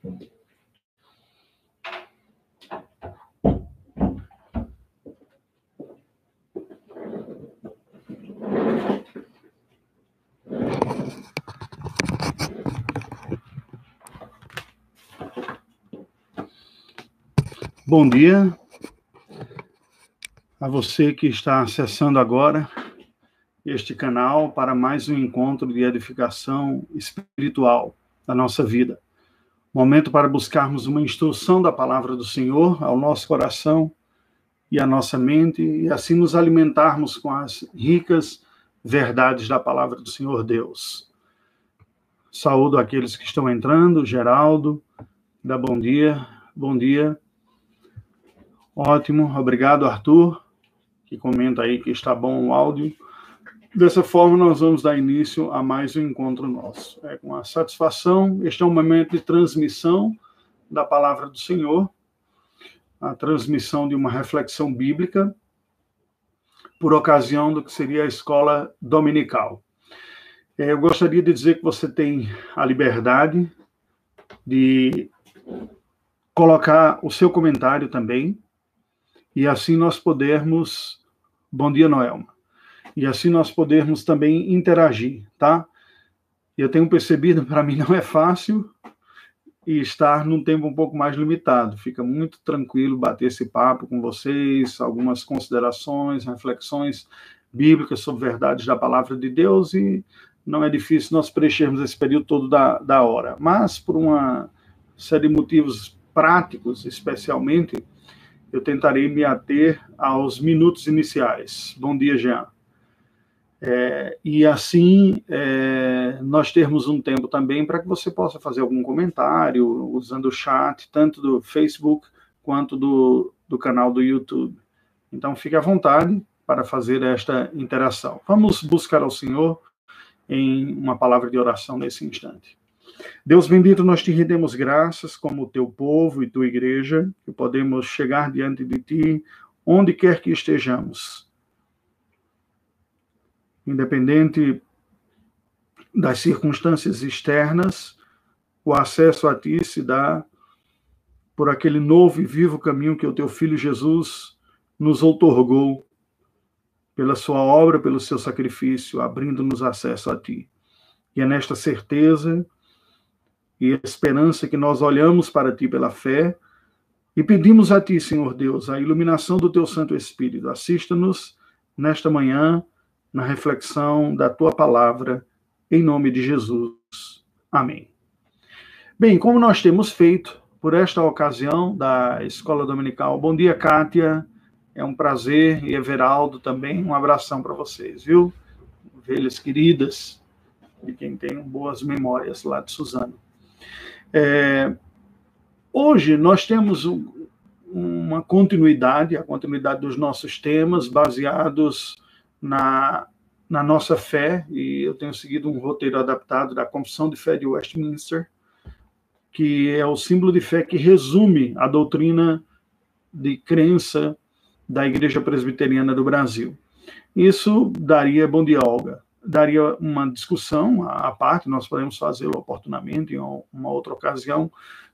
Bom dia a você que está acessando agora este canal para mais um encontro de edificação espiritual da nossa vida. Momento para buscarmos uma instrução da palavra do Senhor ao nosso coração e à nossa mente e assim nos alimentarmos com as ricas verdades da palavra do Senhor Deus. Saúdo aqueles que estão entrando, Geraldo, dá bom dia, bom dia Ótimo, obrigado, Arthur, que comenta aí que está bom o áudio. Dessa forma, nós vamos dar início a mais um encontro nosso. É com a satisfação, este é um momento de transmissão da palavra do Senhor, a transmissão de uma reflexão bíblica, por ocasião do que seria a escola dominical. É, eu gostaria de dizer que você tem a liberdade de colocar o seu comentário também e assim nós podermos. Bom dia, Noelma. E assim nós podermos também interagir, tá? Eu tenho percebido, para mim não é fácil e estar num tempo um pouco mais limitado. Fica muito tranquilo bater esse papo com vocês, algumas considerações, reflexões bíblicas sobre verdades da palavra de Deus e não é difícil nós preenchermos esse período todo da, da hora. Mas por uma série de motivos práticos, especialmente, eu tentarei me ater aos minutos iniciais. Bom dia, Jean. É, e assim, é, nós termos um tempo também para que você possa fazer algum comentário usando o chat, tanto do Facebook quanto do, do canal do YouTube. Então, fique à vontade para fazer esta interação. Vamos buscar ao Senhor em uma palavra de oração nesse instante. Deus bendito, nós te rendemos graças como teu povo e tua igreja, que podemos chegar diante de ti onde quer que estejamos. Independente das circunstâncias externas, o acesso a ti se dá por aquele novo e vivo caminho que o teu filho Jesus nos outorgou pela sua obra, pelo seu sacrifício, abrindo-nos acesso a ti. E é nesta certeza e esperança que nós olhamos para ti pela fé e pedimos a ti, Senhor Deus, a iluminação do teu Santo Espírito. Assista-nos nesta manhã na reflexão da tua palavra, em nome de Jesus. Amém. Bem, como nós temos feito por esta ocasião da Escola Dominical, bom dia, Kátia. É um prazer, e Everaldo também, um abração para vocês, viu? Ovelhas queridas, de quem tem boas memórias lá de Suzano. É, hoje nós temos uma continuidade, a continuidade dos nossos temas baseados na, na nossa fé, e eu tenho seguido um roteiro adaptado da Confissão de Fé de Westminster, que é o símbolo de fé que resume a doutrina de crença da Igreja Presbiteriana do Brasil. Isso daria, bom dia, Olga, daria uma discussão à parte, nós podemos fazê-lo oportunamente em uma outra ocasião,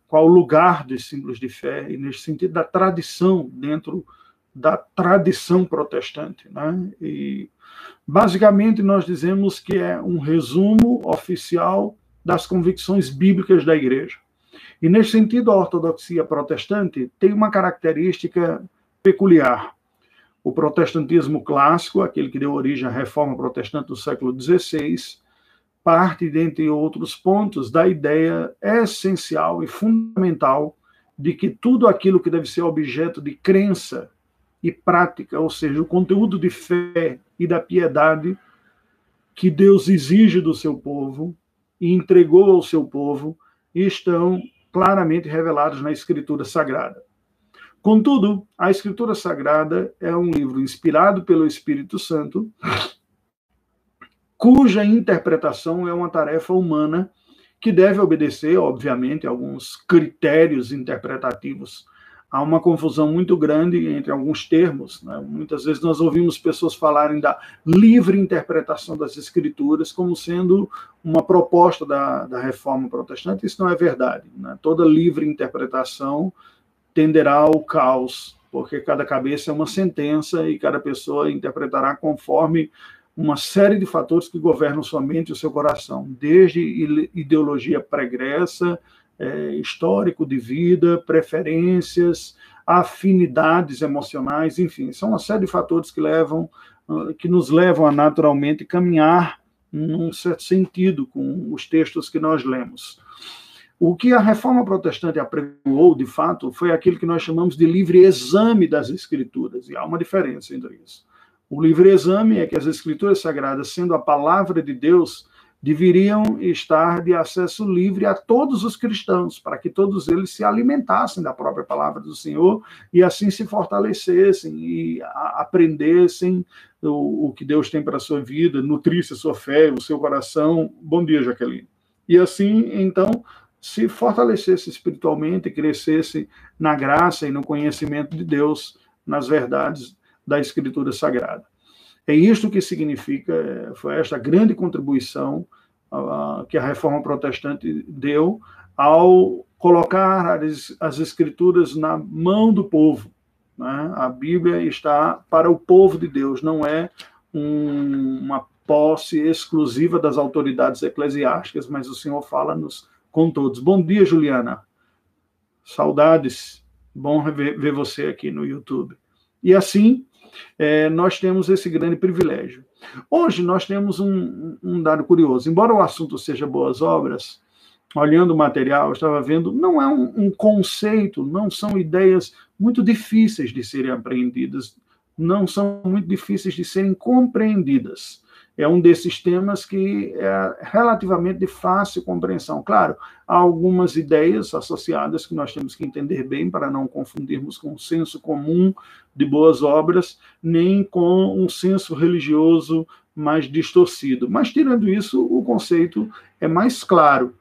qual o lugar dos símbolos de fé, e nesse sentido da tradição dentro da tradição protestante. Né? E, basicamente, nós dizemos que é um resumo oficial das convicções bíblicas da igreja. E, nesse sentido, a ortodoxia protestante tem uma característica peculiar. O protestantismo clássico, aquele que deu origem à reforma protestante do século XVI, parte, dentre outros pontos, da ideia essencial e fundamental de que tudo aquilo que deve ser objeto de crença e prática, ou seja, o conteúdo de fé e da piedade que Deus exige do seu povo e entregou ao seu povo, estão claramente revelados na Escritura Sagrada. Contudo, a Escritura Sagrada é um livro inspirado pelo Espírito Santo, cuja interpretação é uma tarefa humana que deve obedecer, obviamente, a alguns critérios interpretativos há uma confusão muito grande entre alguns termos. Né? Muitas vezes nós ouvimos pessoas falarem da livre interpretação das Escrituras como sendo uma proposta da, da reforma protestante. Isso não é verdade. Né? Toda livre interpretação tenderá ao caos, porque cada cabeça é uma sentença e cada pessoa interpretará conforme uma série de fatores que governam sua mente e o seu coração, desde ideologia pregressa, é, histórico de vida, preferências, afinidades emocionais, enfim, são uma série de fatores que levam ah, que nos levam a naturalmente caminhar num certo sentido com os textos que nós lemos. O que a reforma protestante apregoou, de fato, foi aquilo que nós chamamos de livre exame das escrituras, e há uma diferença entre isso. O livre exame é que as escrituras sagradas, sendo a palavra de Deus, deveriam estar de acesso livre a todos os cristãos, para que todos eles se alimentassem da própria palavra do Senhor e assim se fortalecessem e aprendessem o, o que Deus tem para a sua vida, nutrisse a sua fé, o seu coração. Bom dia, Jaqueline. E assim, então, se fortalecesse espiritualmente, crescesse na graça e no conhecimento de Deus, nas verdades da Escritura Sagrada. É isto que significa, é, foi esta grande contribuição que a reforma protestante deu ao colocar as, as escrituras na mão do povo. Né? A Bíblia está para o povo de Deus, não é um, uma posse exclusiva das autoridades eclesiásticas, mas o Senhor fala-nos com todos. Bom dia, Juliana. Saudades. Bom ver você aqui no YouTube. E assim, é, nós temos esse grande privilégio. Hoje nós temos um, um dado curioso. Embora o assunto seja boas obras, olhando o material, eu estava vendo, não é um, um, conceito, não são ideias muito difíceis de serem apreendidas, não são muito difíceis de serem compreendidas é um desses temas que é relativamente de fácil compreensão. Claro, há algumas ideias associadas que nós temos que entender bem para não confundirmos com o senso comum de boas obras, nem com um senso religioso mais distorcido. Mas, tirando isso, o conceito é mais claro.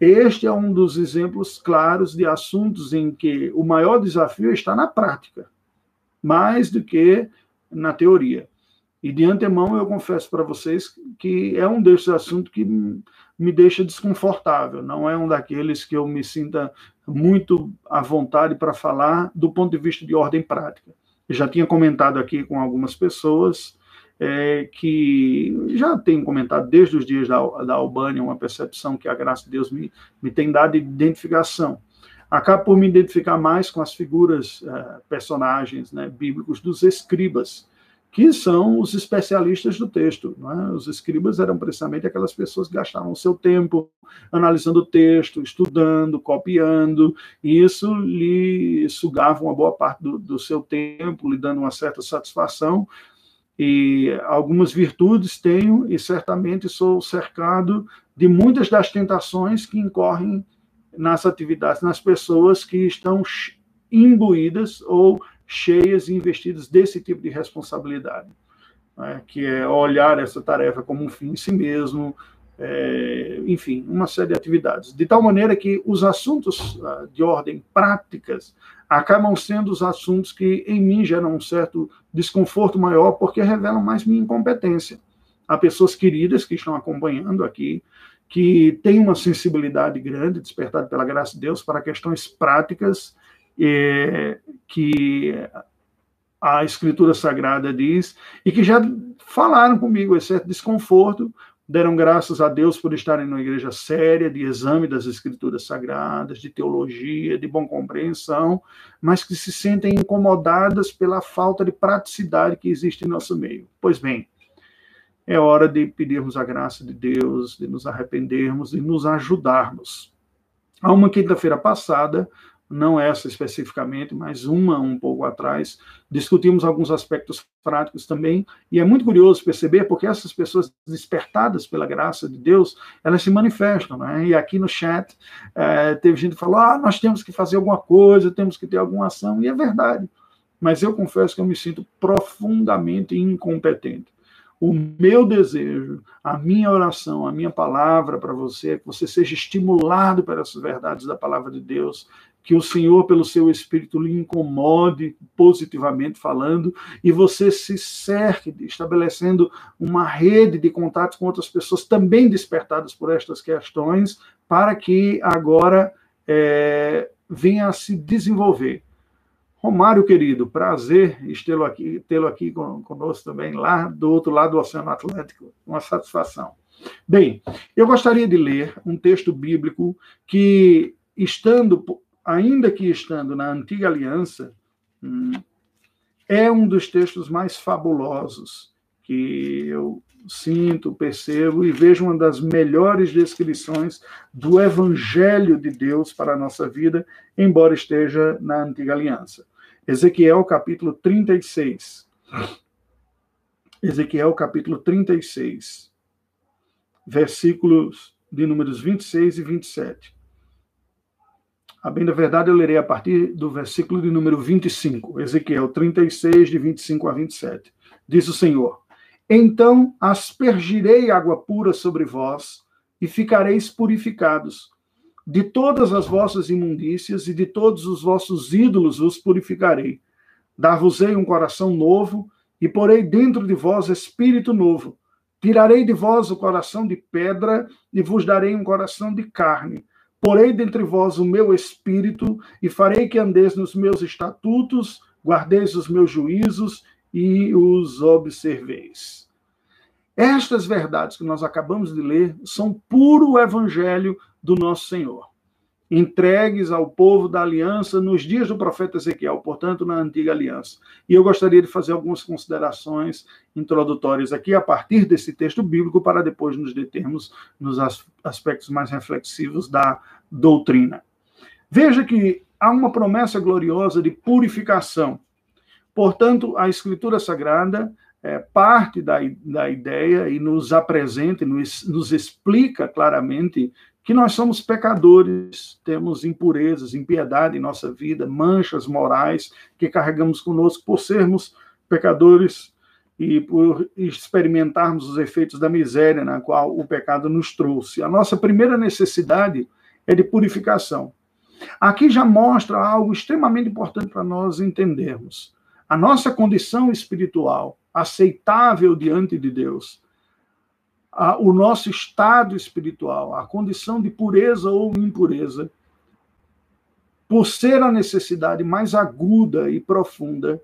Este é um dos exemplos claros de assuntos em que o maior desafio está na prática, mais do que na teoria. E de antemão eu confesso para vocês que é um desses assuntos que me deixa desconfortável, não é um daqueles que eu me sinta muito à vontade para falar do ponto de vista de ordem prática. Eu já tinha comentado aqui com algumas pessoas é, que já tenho comentado desde os dias da, da Albânia uma percepção que a graça de Deus me, me tem dado de identificação. Acabo por me identificar mais com as figuras, uh, personagens né, bíblicos dos escribas, que são os especialistas do texto. É? Os escribas eram precisamente aquelas pessoas que gastavam seu tempo analisando o texto, estudando, copiando, e isso lhe sugava uma boa parte do, do seu tempo, lhe dando uma certa satisfação. E algumas virtudes tenho, e certamente sou cercado de muitas das tentações que incorrem nas atividades, nas pessoas que estão imbuídas ou cheias e investidas desse tipo de responsabilidade, né? que é olhar essa tarefa como um fim em si mesmo, é, enfim, uma série de atividades. De tal maneira que os assuntos uh, de ordem práticas acabam sendo os assuntos que em mim geram um certo desconforto maior, porque revelam mais minha incompetência. Há pessoas queridas que estão acompanhando aqui, que têm uma sensibilidade grande, despertada pela graça de Deus, para questões práticas é, que a Escritura Sagrada diz, e que já falaram comigo esse certo desconforto, deram graças a Deus por estarem numa igreja séria, de exame das Escrituras Sagradas, de teologia, de bom compreensão, mas que se sentem incomodadas pela falta de praticidade que existe em nosso meio. Pois bem, é hora de pedirmos a graça de Deus, de nos arrependermos e nos ajudarmos. Há uma quinta-feira passada, não essa especificamente, mas uma um pouco atrás, discutimos alguns aspectos práticos também, e é muito curioso perceber porque essas pessoas despertadas pela graça de Deus, elas se manifestam, né? E aqui no chat é, teve gente que falou, ah, nós temos que fazer alguma coisa, temos que ter alguma ação, e é verdade, mas eu confesso que eu me sinto profundamente incompetente. O meu desejo, a minha oração, a minha palavra para você é que você seja estimulado por essas verdades da palavra de Deus, que o Senhor, pelo seu Espírito, lhe incomode, positivamente falando, e você se cerque, estabelecendo uma rede de contatos com outras pessoas também despertadas por estas questões, para que agora é, venha a se desenvolver Romário, querido, prazer tê-lo aqui, tê aqui conosco também, lá do outro lado do Oceano Atlântico. Uma satisfação. Bem, eu gostaria de ler um texto bíblico que, estando, ainda que estando na Antiga Aliança, hum, é um dos textos mais fabulosos que eu sinto, percebo e vejo uma das melhores descrições do Evangelho de Deus para a nossa vida, embora esteja na Antiga Aliança. Ezequiel capítulo 36. Ezequiel capítulo 36, versículos de números 26 e 27. A bem da verdade, eu lerei a partir do versículo de número 25, Ezequiel 36, de 25 a 27. Diz o Senhor: então aspergirei água pura sobre vós e ficareis purificados. De todas as vossas imundícias e de todos os vossos ídolos vos purificarei. Dar-vos-ei um coração novo e porei dentro de vós espírito novo. Tirarei de vós o coração de pedra e vos darei um coração de carne. Porei dentre vós o meu espírito e farei que andeis nos meus estatutos, guardeis os meus juízos e os observeis. Estas verdades que nós acabamos de ler são puro evangelho do nosso Senhor, entregues ao povo da aliança nos dias do profeta Ezequiel, portanto, na antiga aliança. E eu gostaria de fazer algumas considerações introdutórias aqui a partir desse texto bíblico, para depois nos determos nos aspectos mais reflexivos da doutrina. Veja que há uma promessa gloriosa de purificação Portanto, a Escritura Sagrada é, parte da, da ideia e nos apresenta, nos, nos explica claramente que nós somos pecadores, temos impurezas, impiedade em nossa vida, manchas morais que carregamos conosco por sermos pecadores e por experimentarmos os efeitos da miséria na qual o pecado nos trouxe. A nossa primeira necessidade é de purificação. Aqui já mostra algo extremamente importante para nós entendermos a nossa condição espiritual aceitável diante de Deus, a, o nosso estado espiritual, a condição de pureza ou impureza, por ser a necessidade mais aguda e profunda,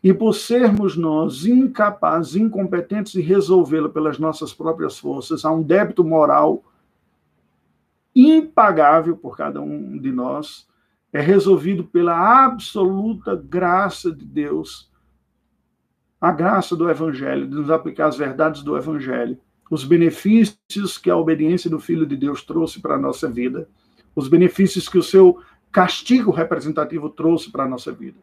e por sermos nós incapazes, incompetentes de resolvê-la pelas nossas próprias forças, há um débito moral impagável por cada um de nós, é resolvido pela absoluta graça de Deus, a graça do Evangelho, de nos aplicar as verdades do Evangelho, os benefícios que a obediência do Filho de Deus trouxe para a nossa vida, os benefícios que o seu castigo representativo trouxe para a nossa vida.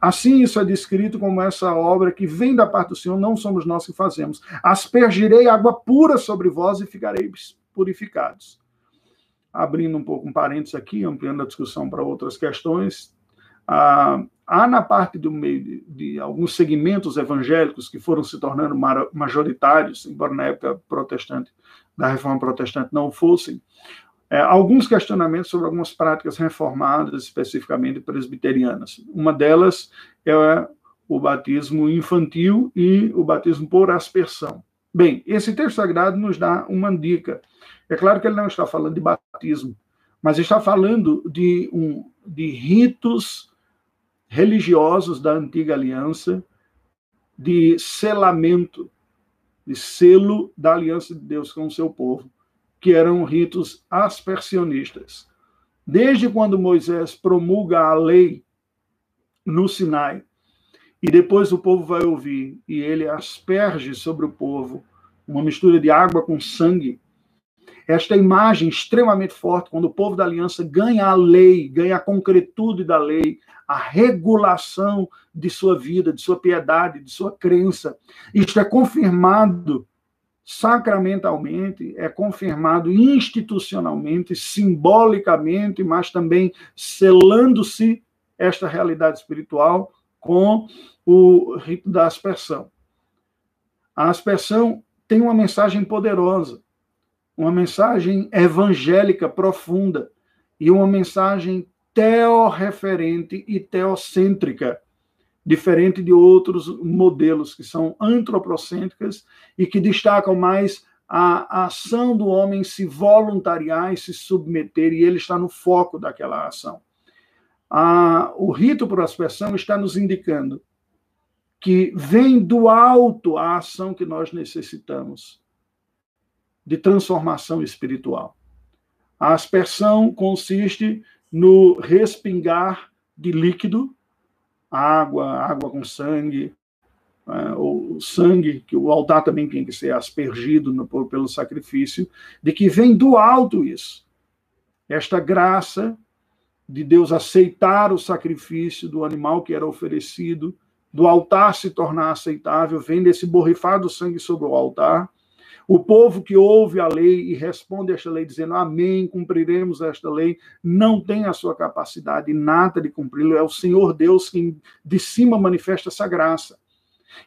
Assim, isso é descrito como essa obra que vem da parte do Senhor, não somos nós que fazemos. Aspergirei água pura sobre vós e ficareis purificados abrindo um pouco um parênteses aqui, ampliando a discussão para outras questões, ah, há na parte do meio de, de, alguns segmentos evangélicos que foram se tornando majoritários, embora na época protestante, da reforma protestante não fossem, é, alguns questionamentos sobre algumas práticas reformadas, especificamente presbiterianas. Uma delas é o batismo infantil e o batismo por aspersão. Bem, esse texto sagrado nos dá uma dica é claro que ele não está falando de batismo, mas está falando de, um, de ritos religiosos da antiga aliança, de selamento, de selo da aliança de Deus com o seu povo, que eram ritos aspersionistas. Desde quando Moisés promulga a lei no Sinai, e depois o povo vai ouvir, e ele asperge sobre o povo uma mistura de água com sangue, esta imagem extremamente forte, quando o povo da aliança ganha a lei, ganha a concretude da lei, a regulação de sua vida, de sua piedade, de sua crença. Isto é confirmado sacramentalmente, é confirmado institucionalmente, simbolicamente, mas também selando-se esta realidade espiritual com o rito da aspersão. A aspersão tem uma mensagem poderosa, uma mensagem evangélica profunda e uma mensagem teorreferente e teocêntrica, diferente de outros modelos que são antropocêntricas e que destacam mais a, ação do homem se voluntariar e se submeter, e ele está no foco daquela ação. A, o rito por aspersão está nos indicando que vem do alto a ação que nós necessitamos de transformação espiritual. A aspersão consiste no respingar de líquido, água, água com sangue, é, o sangue, que o altar também tem que ser aspergido no, pelo sacrifício, de que vem do alto isso. Esta graça de Deus aceitar o sacrifício do animal que era oferecido, do altar se tornar aceitável, vem desse borrifar do sangue sobre o altar. O povo que ouve a lei e responde a esta lei dizendo amém, cumpriremos esta lei, não tem a sua capacidade nada de cumpri-lo, é o Senhor Deus quem de cima manifesta essa graça.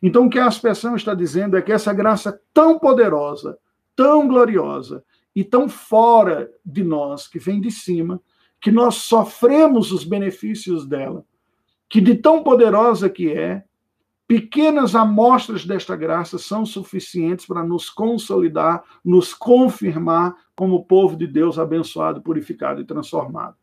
Então, o que a expressão está dizendo é que essa graça tão poderosa, tão gloriosa e tão fora de nós, que vem de cima, que nós sofremos os benefícios dela, que de tão poderosa que é, pequenas amostras desta graça são suficientes para nos consolidar, nos confirmar como povo de Deus abençoado, purificado e transformado.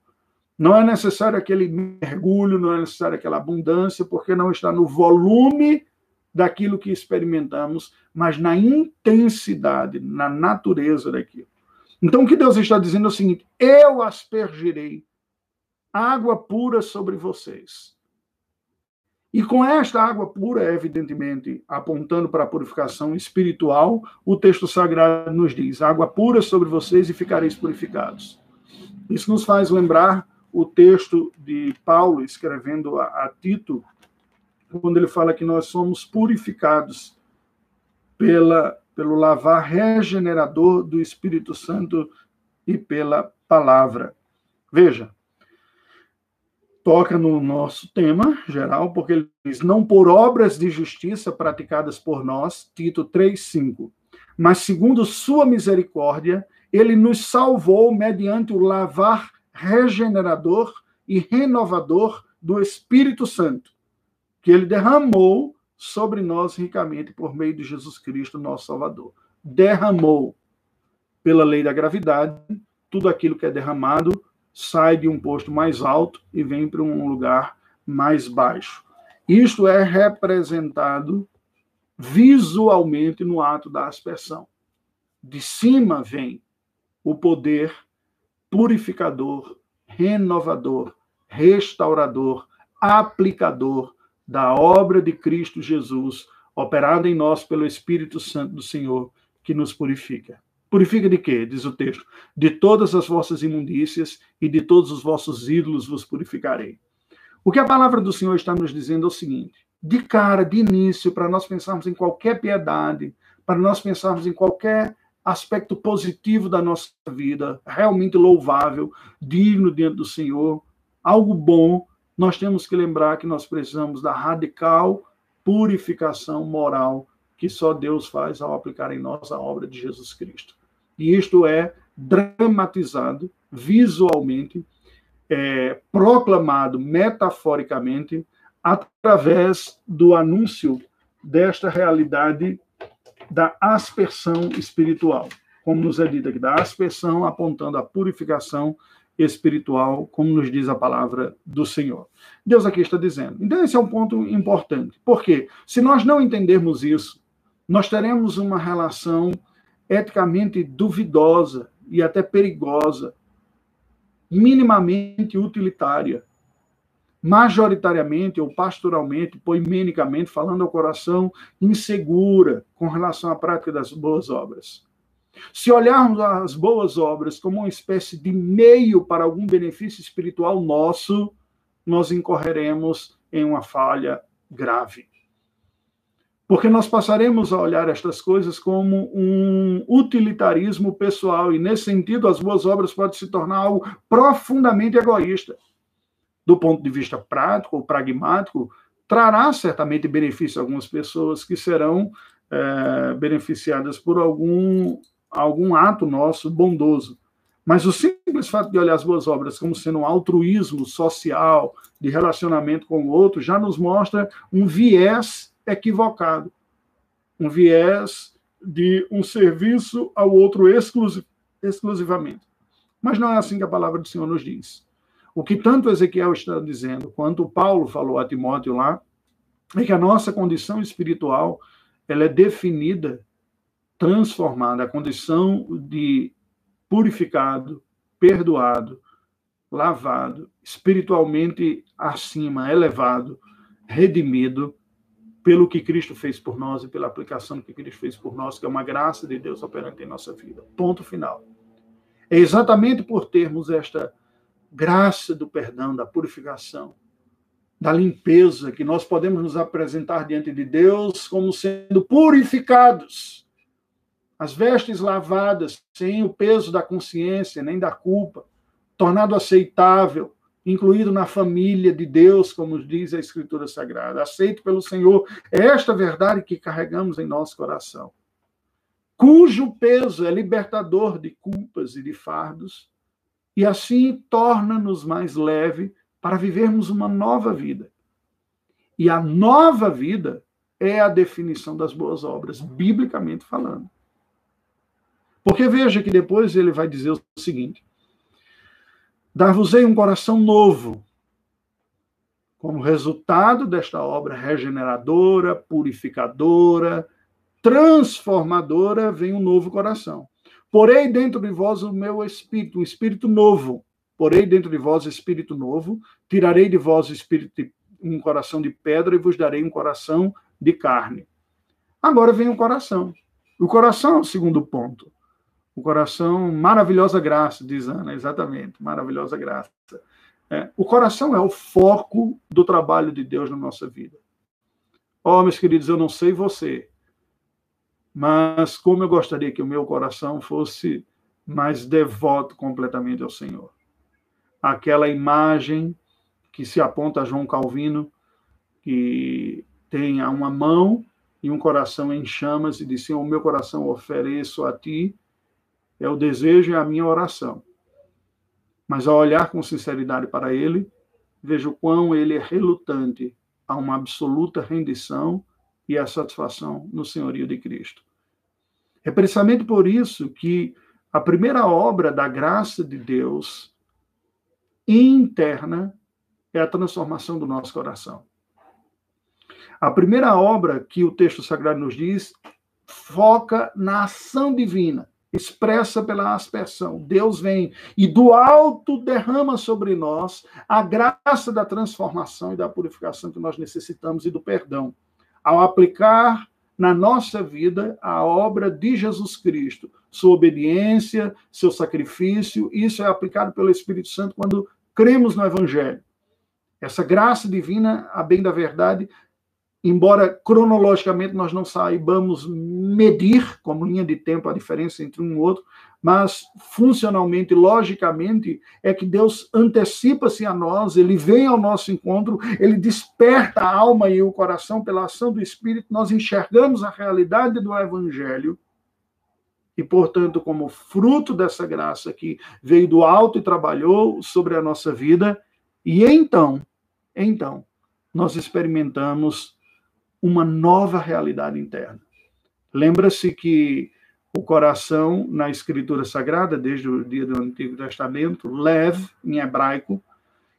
Não é necessário aquele mergulho, não é necessário aquela abundância, porque não está no volume daquilo que experimentamos, mas na intensidade, na natureza daquilo. Então, o que Deus está dizendo é o seguinte: eu aspergirei água pura sobre vocês. E com esta água pura, evidentemente, apontando para a purificação espiritual, o texto sagrado nos diz: água pura sobre vocês e ficareis purificados. Isso nos faz lembrar o texto de Paulo escrevendo a, a Tito, quando ele fala que nós somos purificados pela, pelo lavar regenerador do Espírito Santo e pela palavra. Veja, toca no nosso tema geral, porque ele diz: não por obras de justiça praticadas por nós, Tito 3,5, mas segundo sua misericórdia, ele nos salvou mediante o lavar regenerador e renovador do Espírito Santo que ele derramou sobre nós ricamente por meio de Jesus Cristo, nosso Salvador. Derramou pela lei da gravidade, tudo aquilo que é derramado sai de um posto mais alto e vem para um lugar mais baixo. Isto é representado visualmente no ato da aspersão. De cima vem o poder purificador, renovador, restaurador, aplicador da obra de Cristo Jesus, operada em nós pelo Espírito Santo do Senhor, que nos purifica. Purifica de quê? Diz o texto. De todas as vossas imundícias e de todos os vossos ídolos vos purificarei. O que a palavra do Senhor está nos dizendo é o seguinte: de cara, de início, para nós pensarmos em qualquer piedade, para nós pensarmos em qualquer aspecto positivo da nossa vida, realmente louvável, digno diante do Senhor, algo bom, nós temos que lembrar que nós precisamos da radical purificação moral que só Deus faz ao aplicar em nós a obra de Jesus Cristo. E isto é dramatizado visualmente, é, proclamado metaforicamente através do anúncio desta realidade da aspersão espiritual, como nos é dito aqui, da aspersão apontando a purificação espiritual, como nos diz a palavra do Senhor. Deus aqui está dizendo. Então, esse é um ponto importante. Porque se nós não entendermos isso, nós teremos uma relação eticamente duvidosa e até perigosa, minimamente utilitária, majoritariamente ou pastoralmente, poimenicamente, falando ao coração, insegura com relação à prática das boas obras. Se olharmos as boas obras como uma espécie de meio para algum benefício espiritual nosso, nós incorreremos em uma falha grave. Porque nós passaremos a olhar estas coisas como um utilitarismo pessoal, e nesse sentido, as boas obras podem se tornar algo profundamente egoísta. Do ponto de vista prático ou pragmático, trará certamente benefício a algumas pessoas que serão é, beneficiadas por algum, algum ato nosso bondoso. Mas o simples fato de olhar as boas obras como sendo um altruísmo social, de relacionamento com o outro, já nos mostra um viés equivocado. Um viés de um serviço ao outro exclusivamente. Mas não é assim que a palavra do Senhor nos diz. O que tanto Ezequiel está dizendo, quanto Paulo falou a Timóteo lá, é que a nossa condição espiritual ela é definida, transformada, a condição de purificado, perdoado, lavado, espiritualmente acima, elevado, redimido pelo que Cristo fez por nós e pela aplicação que Cristo fez por nós, que é uma graça de Deus operante em nossa vida. Ponto final. É exatamente por termos esta graça do perdão, da purificação, da limpeza, que nós podemos nos apresentar diante de Deus como sendo purificados, as vestes lavadas, sem o peso da consciência nem da culpa, tornado aceitável, incluído na família de Deus, como diz a Escritura Sagrada, aceito pelo Senhor. Esta verdade que carregamos em nosso coração, cujo peso é libertador de culpas e de fardos, e assim torna-nos mais leve para vivermos uma nova vida. E a nova vida é a definição das boas obras, biblicamente falando. Porque veja que depois ele vai dizer o seguinte: Dar-vos-ei um coração novo, como resultado desta obra regeneradora, purificadora, transformadora, vem um novo coração. Porém dentro de vós o meu espírito, um espírito novo, Porei dentro de vós espírito novo, tirarei de vós espírito de, um coração de pedra e vos darei um coração de carne. Agora vem o coração. O coração é o segundo ponto. O coração, maravilhosa graça, diz Ana, exatamente, maravilhosa graça. É, o coração é o foco do trabalho de Deus na nossa vida. Oh, meus queridos, eu não sei você, mas como eu gostaria que o meu coração fosse mais devoto completamente ao Senhor aquela imagem que se aponta a João Calvino, que tem uma mão e um coração em chamas, e diz: Senhor, o meu coração ofereço a ti, é o desejo e a minha oração. Mas ao olhar com sinceridade para ele, vejo quão ele é relutante a uma absoluta rendição e a satisfação no senhorio de Cristo. É precisamente por isso que a primeira obra da graça de Deus interna é a transformação do nosso coração. A primeira obra que o texto sagrado nos diz foca na ação divina, expressa pela aspersão. Deus vem e do alto derrama sobre nós a graça da transformação e da purificação que nós necessitamos e do perdão. Ao aplicar na nossa vida a obra de Jesus Cristo, sua obediência, seu sacrifício, isso é aplicado pelo Espírito Santo quando cremos no Evangelho. Essa graça divina, a bem da verdade, embora cronologicamente nós não saibamos medir como linha de tempo a diferença entre um e outro, mas funcionalmente, logicamente, é que Deus antecipa-se a nós, ele vem ao nosso encontro, ele desperta a alma e o coração pela ação do Espírito, nós enxergamos a realidade do Evangelho e, portanto, como fruto dessa graça que veio do alto e trabalhou sobre a nossa vida, e então, então, nós experimentamos uma nova realidade interna. Lembra-se que o coração, na Escritura Sagrada, desde o dia do Antigo Testamento, lev, em hebraico,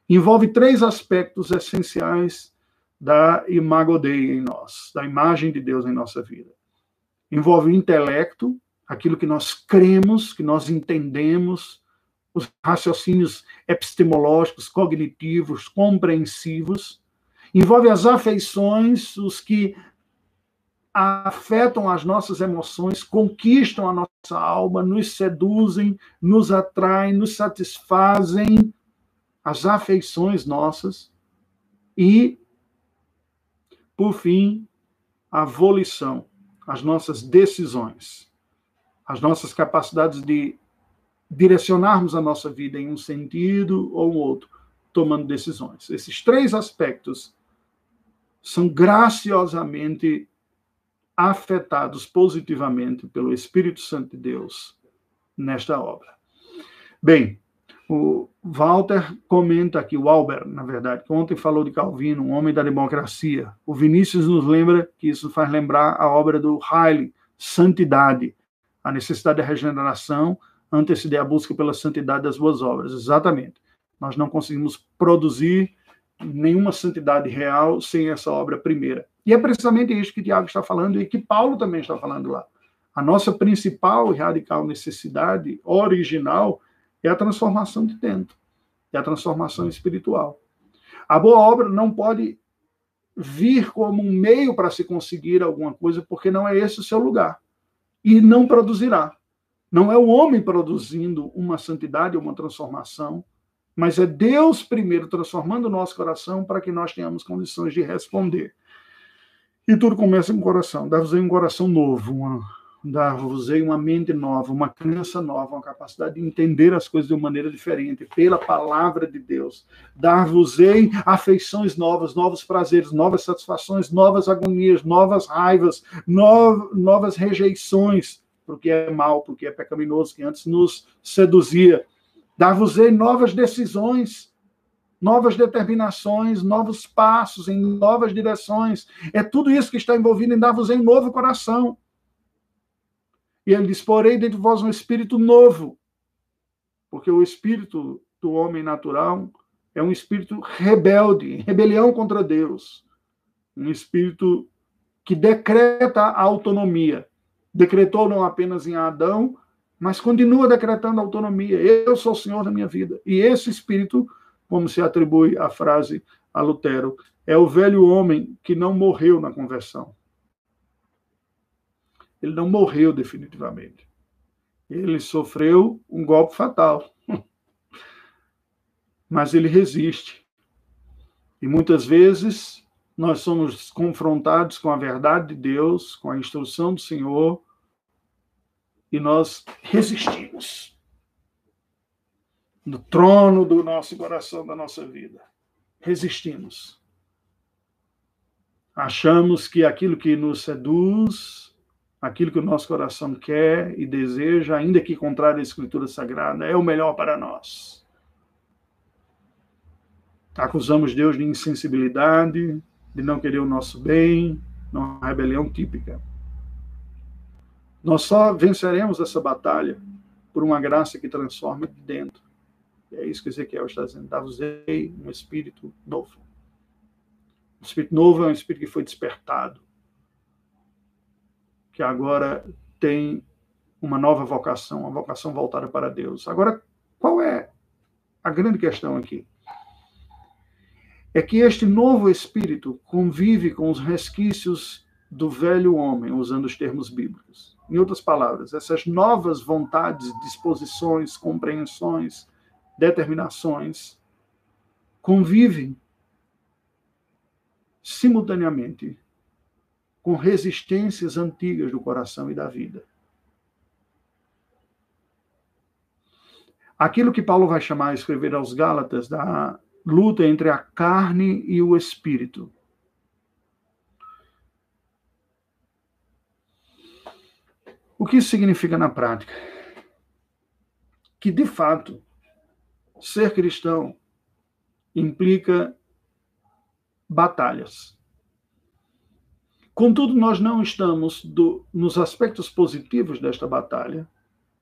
envolve três aspectos essenciais da imago em nós, da imagem de Deus em nossa vida. Envolve o intelecto, aquilo que nós cremos, que nós entendemos, os raciocínios epistemológicos, cognitivos, compreensivos, envolve as afeições, os que afetam as nossas emoções, conquistam a nossa alma, nos seduzem, nos atraem, nos satisfazem, as afeições nossas e, por fim, a volição, as nossas decisões as nossas capacidades de direcionarmos a nossa vida em um sentido ou outro, tomando decisões. Esses três aspectos são graciosamente afetados positivamente pelo Espírito Santo de Deus nesta obra. Bem, o Walter comenta aqui, o Albert, na verdade, que ontem falou de Calvino, um homem da democracia. O Vinícius nos lembra que isso faz lembrar a obra do Haile, Santidade, a necessidade da regeneração anteceder a busca pela santidade das boas obras. Exatamente. Nós não conseguimos produzir nenhuma santidade real sem essa obra primeira. E é precisamente isso que Tiago está falando e que Paulo também está falando lá. A nossa principal e radical necessidade original é a transformação de dentro, é a transformação espiritual. A boa obra não pode vir como um meio para se conseguir alguma coisa, porque não é esse o seu lugar. E não produzirá. Não é o homem produzindo uma santidade, uma transformação, mas é Deus primeiro transformando o nosso coração para que nós tenhamos condições de responder. E tudo começa com o coração. Dar-vos um coração novo, dar-vos uma mente nova, uma crença nova, uma capacidade de entender as coisas de uma maneira diferente, pela palavra de Deus. Dar-vos afeições novas, novos prazeres, novas satisfações, novas agonias, novas raivas, no, novas rejeições, porque é mal, porque é pecaminoso, que antes nos seduzia. Dar-vos-ei novas decisões, novas determinações, novos passos em novas direções. É tudo isso que está envolvido em dar-vos-ei um novo coração. E ele diz: Porém, dentro de vós um espírito novo. Porque o espírito do homem natural é um espírito rebelde, rebelião contra Deus. Um espírito que decreta a autonomia. Decretou não apenas em Adão, mas continua decretando autonomia. Eu sou o Senhor da minha vida. E esse espírito, como se atribui a frase a Lutero, é o velho homem que não morreu na conversão. Ele não morreu definitivamente. Ele sofreu um golpe fatal. Mas ele resiste. E muitas vezes nós somos confrontados com a verdade de Deus, com a instrução do Senhor, e nós resistimos no trono do nosso coração, da nossa vida. Resistimos. Achamos que aquilo que nos seduz, aquilo que o nosso coração quer e deseja, ainda que contrário à Escritura Sagrada, é o melhor para nós. Acusamos Deus de insensibilidade, de não querer o nosso bem, uma rebelião típica. Nós só venceremos essa batalha por uma graça que transforma de dentro. E é isso que Ezequiel está dizendo. Dar-vos-ei um espírito novo. O espírito novo é um espírito que foi despertado, que agora tem uma nova vocação, uma vocação voltada para Deus. Agora, qual é a grande questão aqui? É que este novo espírito convive com os resquícios do velho homem, usando os termos bíblicos. Em outras palavras, essas novas vontades, disposições, compreensões, determinações convivem simultaneamente com resistências antigas do coração e da vida. Aquilo que Paulo vai chamar, escrever aos Gálatas, da luta entre a carne e o espírito. O que isso significa na prática? Que, de fato, ser cristão implica batalhas. Contudo, nós não estamos do, nos aspectos positivos desta batalha,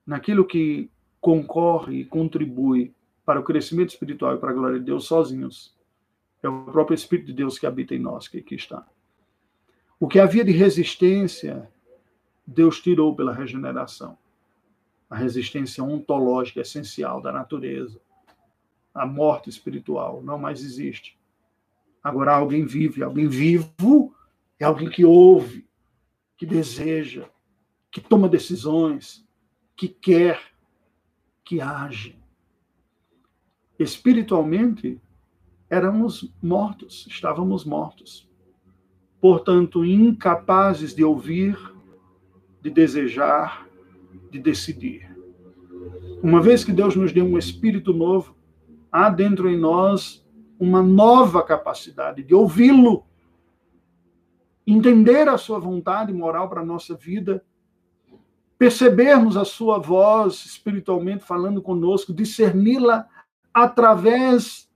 naquilo que concorre e contribui para o crescimento espiritual e para a glória de Deus sozinhos. É o próprio Espírito de Deus que habita em nós, que aqui está. O que havia de resistência Deus tirou pela regeneração. A resistência ontológica essencial da natureza. A morte espiritual não mais existe. Agora alguém vive. Alguém vivo é alguém que ouve, que deseja, que toma decisões, que quer, que age. Espiritualmente, éramos mortos, estávamos mortos. Portanto, incapazes de ouvir, de desejar, de decidir. Uma vez que Deus nos deu um espírito novo, há dentro em nós uma nova capacidade de ouvi-lo, entender a sua vontade moral para a nossa vida, percebermos a sua voz espiritualmente falando conosco, discerni-la através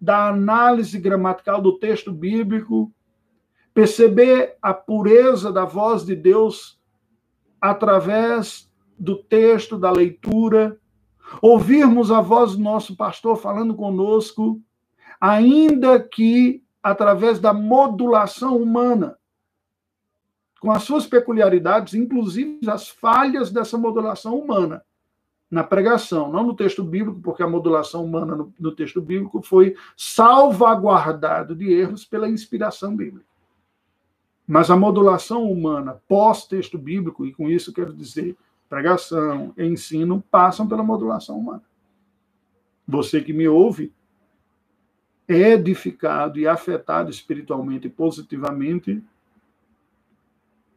da análise gramatical do texto bíblico, perceber a pureza da voz de Deus através do texto, da leitura, ouvirmos a voz do nosso pastor falando conosco, ainda que através da modulação humana, com as suas peculiaridades, inclusive as falhas dessa modulação humana na pregação, não no texto bíblico, porque a modulação humana no, no texto bíblico foi salvaguardado de erros pela inspiração bíblica. Mas a modulação humana pós-texto bíblico, e com isso quero dizer pregação, ensino, passam pela modulação humana. Você que me ouve é edificado e afetado espiritualmente e positivamente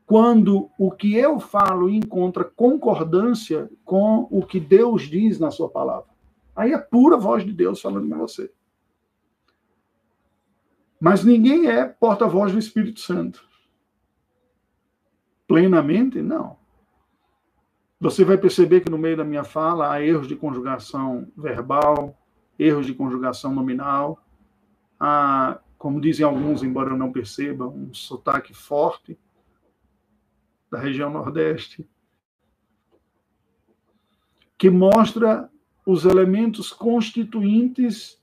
quando o que eu falo encontra concordância com o que Deus diz na sua palavra. Aí é pura voz de Deus falando com você. Mas ninguém é porta-voz do Espírito Santo. Plenamente, não. Você vai perceber que no meio da minha fala há erros de conjugação verbal, erros de conjugação nominal, há, como dizem alguns, embora eu não perceba, um sotaque forte da região Nordeste, que mostra os elementos constituintes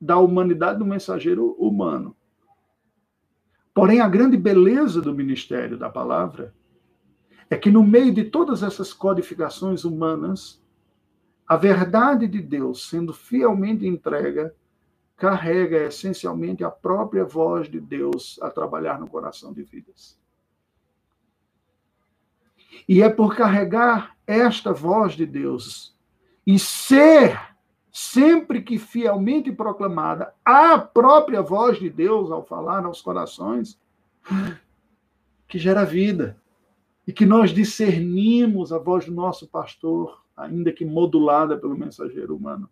da humanidade do mensageiro humano. Porém, a grande beleza do ministério da palavra é que no meio de todas essas codificações humanas, a verdade de Deus, sendo fielmente entrega, carrega essencialmente a própria voz de Deus a trabalhar no coração de vidas. E é por carregar esta voz de Deus e ser, sempre que fielmente proclamada, a própria voz de Deus ao falar aos corações, que gera vida e que nós discernimos a voz do nosso pastor, ainda que modulada pelo mensageiro humano,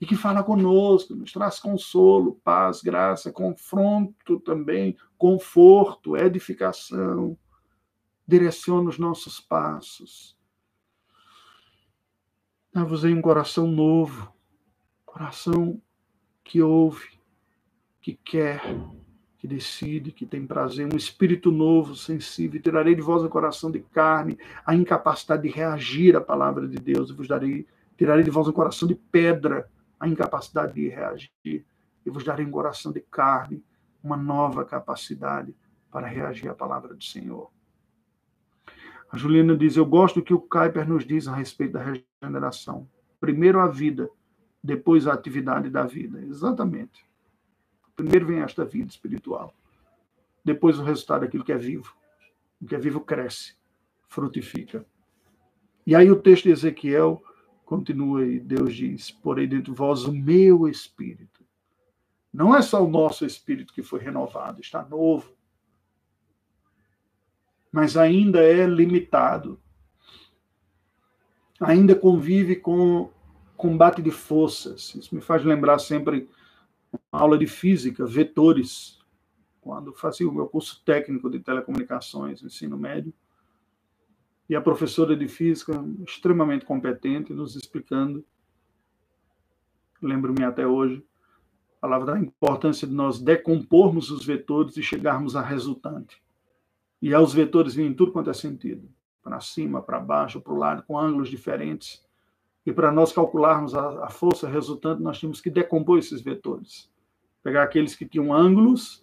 e que fala conosco, nos traz consolo, paz, graça, confronto também, conforto, edificação, direciona os nossos passos. Dá-vos aí um coração novo, coração que ouve, que quer, que decide, que tem prazer, um espírito novo, sensível. Tirarei de vós o coração de carne, a incapacidade de reagir à palavra de Deus. E vos darei, tirarei de vós um coração de pedra, a incapacidade de reagir. E vos darei um coração de carne, uma nova capacidade para reagir à palavra do Senhor. A Juliana diz: Eu gosto do que o Kuyper nos diz a respeito da regeneração. Primeiro a vida, depois a atividade da vida. Exatamente. Primeiro vem esta vida espiritual. Depois o resultado daquilo que é vivo. O que é vivo cresce, frutifica. E aí o texto de Ezequiel continua e Deus diz: Porém dentro de vós o meu espírito. Não é só o nosso espírito que foi renovado, está novo. Mas ainda é limitado. Ainda convive com combate de forças. Isso me faz lembrar sempre aula de física, vetores, quando fazia o meu curso técnico de telecomunicações, ensino médio. E a professora de física, extremamente competente, nos explicando, lembro-me até hoje, falava da importância de nós decompormos os vetores e chegarmos à resultante. E aí os vetores vinham em tudo quanto é sentido, para cima, para baixo, para o lado, com ângulos diferentes. E para nós calcularmos a, a força resultante, nós tínhamos que decompor esses vetores. Pegar aqueles que tinham ângulos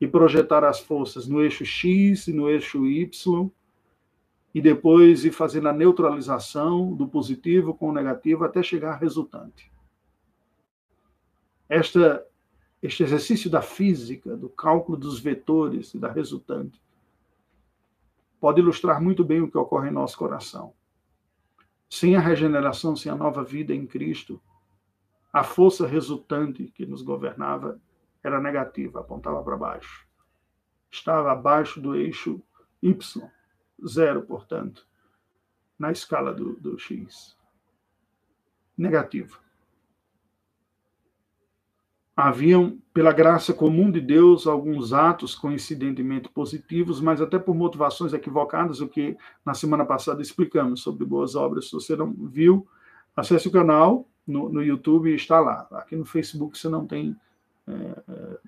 e projetar as forças no eixo X e no eixo Y, e depois ir fazendo a neutralização do positivo com o negativo até chegar à resultante. Esta, este exercício da física, do cálculo dos vetores e da resultante, pode ilustrar muito bem o que ocorre em nosso coração. Sem a regeneração, sem a nova vida em Cristo, a força resultante que nos governava era negativa, apontava para baixo. Estava abaixo do eixo Y, zero, portanto, na escala do, do X. Negativo. Haviam, pela graça comum de Deus, alguns atos coincidentemente positivos, mas até por motivações equivocadas, o que na semana passada explicamos sobre boas obras. Se você não viu, acesse o canal no, no YouTube, está lá. Aqui no Facebook você não tem é, é,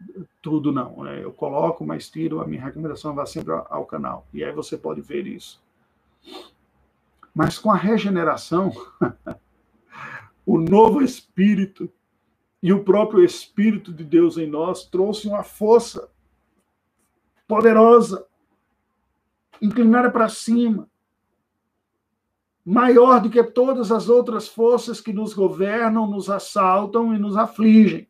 tudo, não. É, eu coloco, mas tiro. A minha recomendação vai sempre ao canal. E aí você pode ver isso. Mas com a regeneração, o novo espírito e o próprio Espírito de Deus em nós trouxe uma força poderosa, inclinada para cima, maior do que todas as outras forças que nos governam, nos assaltam e nos afligem.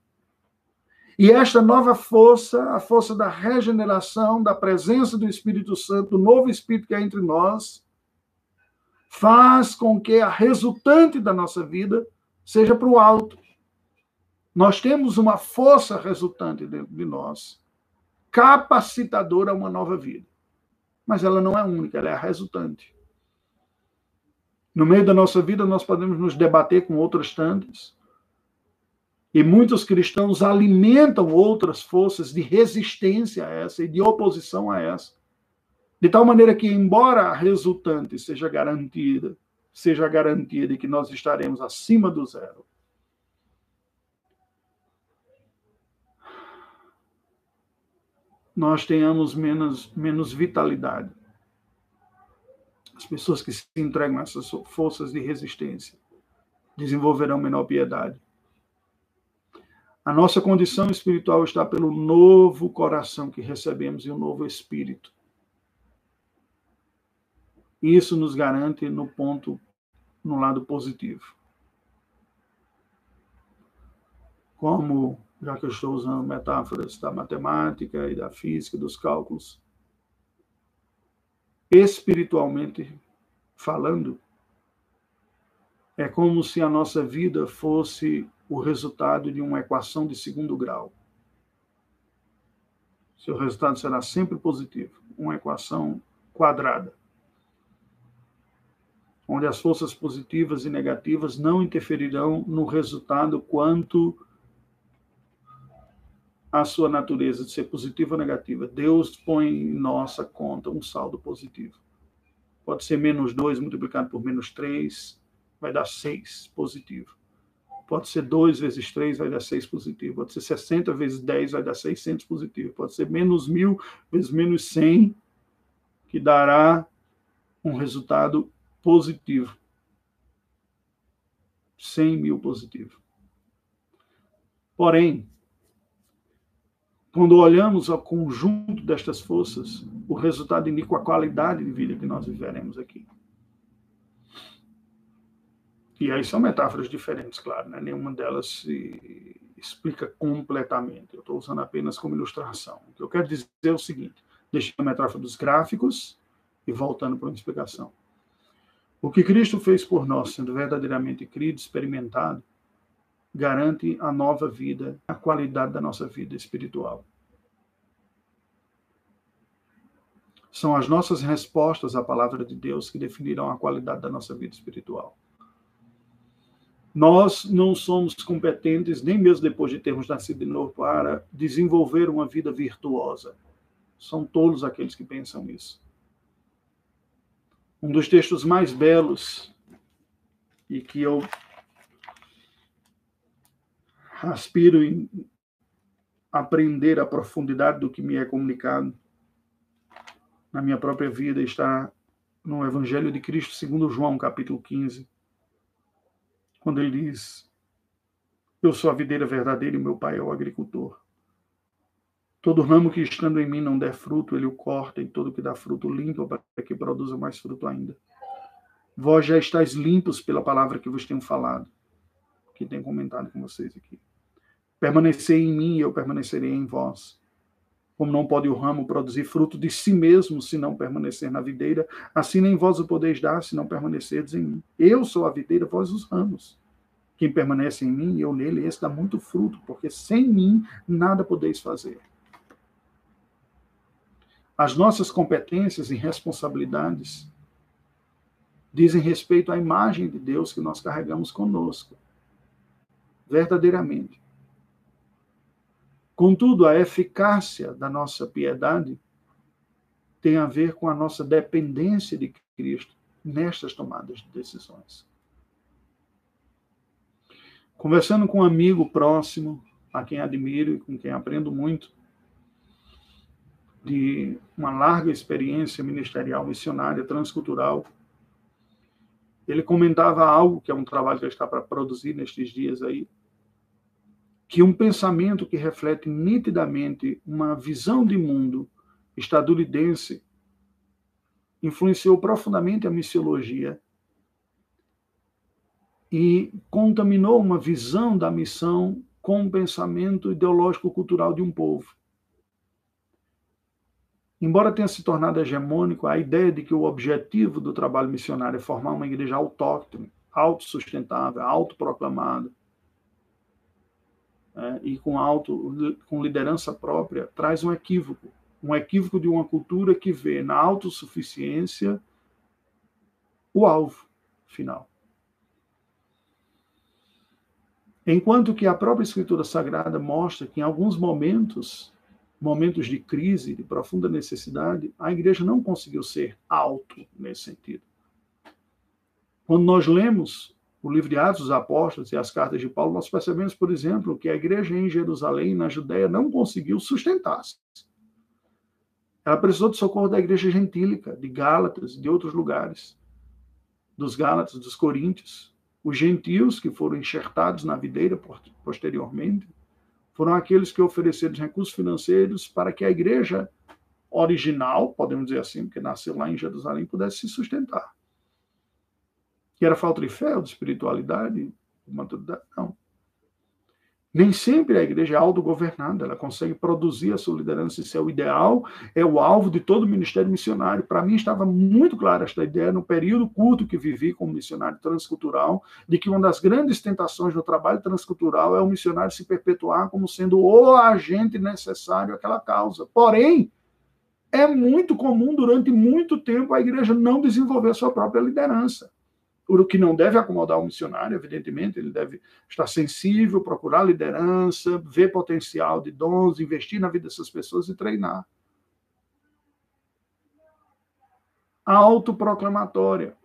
E esta nova força, a força da regeneração, da presença do Espírito Santo, do novo Espírito que é entre nós, faz com que a resultante da nossa vida seja para o alto. Nós temos uma força resultante dentro de nós, capacitadora a uma nova vida. Mas ela não é única, ela é a resultante. No meio da nossa vida, nós podemos nos debater com outras tantas. E muitos cristãos alimentam outras forças de resistência a essa e de oposição a essa. De tal maneira que, embora a resultante seja garantida, seja garantia de que nós estaremos acima do zero, nós tenhamos menos, menos vitalidade. As pessoas que se entregam a essas forças de resistência desenvolverão menor piedade. A nossa condição espiritual está pelo novo coração que recebemos e o novo espírito. Isso nos garante no ponto, no lado positivo. Como já que eu estou usando metáforas da matemática e da física, dos cálculos, espiritualmente falando, é como se a nossa vida fosse o resultado de uma equação de segundo grau. Seu resultado será sempre positivo, uma equação quadrada, onde as forças positivas e negativas não interferirão no resultado quanto a sua natureza de ser positiva ou negativa. Deus põe em nossa conta um saldo positivo. Pode ser menos 2 multiplicado por menos 3, vai dar 6 positivo. Pode ser 2 vezes 3, vai dar 6 positivo. Pode ser 60 vezes 10, vai dar 600 positivo. Pode ser menos 1000 vezes menos 100, que dará um resultado positivo. 100 mil positivo. Porém, quando olhamos ao conjunto destas forças, o resultado indica a qualidade de vida que nós viveremos aqui. E aí são metáforas diferentes, claro, né? nenhuma delas se explica completamente. Eu estou usando apenas como ilustração. O que eu quero dizer é o seguinte: deixando a metáfora dos gráficos e voltando para uma explicação. O que Cristo fez por nós, sendo verdadeiramente crido, experimentado, garante a nova vida, a qualidade da nossa vida espiritual. São as nossas respostas à palavra de Deus que definirão a qualidade da nossa vida espiritual. Nós não somos competentes, nem mesmo depois de termos nascido de novo, para desenvolver uma vida virtuosa. São todos aqueles que pensam isso. Um dos textos mais belos e que eu aspiro em aprender a profundidade do que me é comunicado na minha própria vida está no Evangelho de Cristo, segundo João, capítulo 15, quando ele diz: Eu sou a videira verdadeira e meu pai é o agricultor. Todo ramo que estando em mim não der fruto, ele o corta, e todo que dá fruto limpa para que produza mais fruto ainda. Vós já estáis limpos pela palavra que vos tenho falado, que tenho comentado com vocês aqui. Permanecei em mim e eu permanecerei em vós. Como não pode o ramo produzir fruto de si mesmo se não permanecer na videira, assim nem vós o podeis dar se não permanecerdes em mim. Eu sou a videira, vós os ramos. Quem permanece em mim e eu nele, esse dá muito fruto, porque sem mim nada podeis fazer. As nossas competências e responsabilidades dizem respeito à imagem de Deus que nós carregamos conosco. Verdadeiramente. Contudo, a eficácia da nossa piedade tem a ver com a nossa dependência de Cristo nestas tomadas de decisões. Conversando com um amigo próximo, a quem admiro e com quem aprendo muito, de uma larga experiência ministerial, missionária, transcultural, ele comentava algo que é um trabalho que está para produzir nestes dias aí, que um pensamento que reflete nitidamente uma visão de mundo estadunidense influenciou profundamente a missiologia e contaminou uma visão da missão com um pensamento ideológico-cultural de um povo. Embora tenha se tornado hegemônico a ideia de que o objetivo do trabalho missionário é formar uma igreja autóctone, autossustentável, autoproclamada, é, e com, auto, com liderança própria, traz um equívoco. Um equívoco de uma cultura que vê na autossuficiência o alvo final. Enquanto que a própria Escritura Sagrada mostra que em alguns momentos momentos de crise, de profunda necessidade, a igreja não conseguiu ser alto nesse sentido. Quando nós lemos o livro de Atos dos Apóstolos e as cartas de Paulo, nós percebemos, por exemplo, que a igreja em Jerusalém, na Judéia, não conseguiu sustentar-se. Ela precisou de socorro da igreja gentílica, de Gálatas, de outros lugares, dos Gálatas, dos Coríntios, os gentios que foram enxertados na videira posteriormente, foram aqueles que ofereceram recursos financeiros para que a igreja original, podemos dizer assim, porque nasceu lá em Jerusalém, pudesse se sustentar. Que era falta de fé ou de espiritualidade? Não. Nem sempre a igreja é autogovernada, ela consegue produzir a sua liderança, isso é o ideal, é o alvo de todo o ministério missionário. Para mim estava muito clara esta ideia no período curto que vivi como missionário transcultural, de que uma das grandes tentações do trabalho transcultural é o missionário se perpetuar como sendo o agente necessário àquela causa. Porém, é muito comum durante muito tempo a igreja não desenvolver a sua própria liderança o que não deve acomodar o missionário, evidentemente, ele deve estar sensível, procurar liderança, ver potencial de dons, investir na vida dessas pessoas e treinar. A autoproclamatória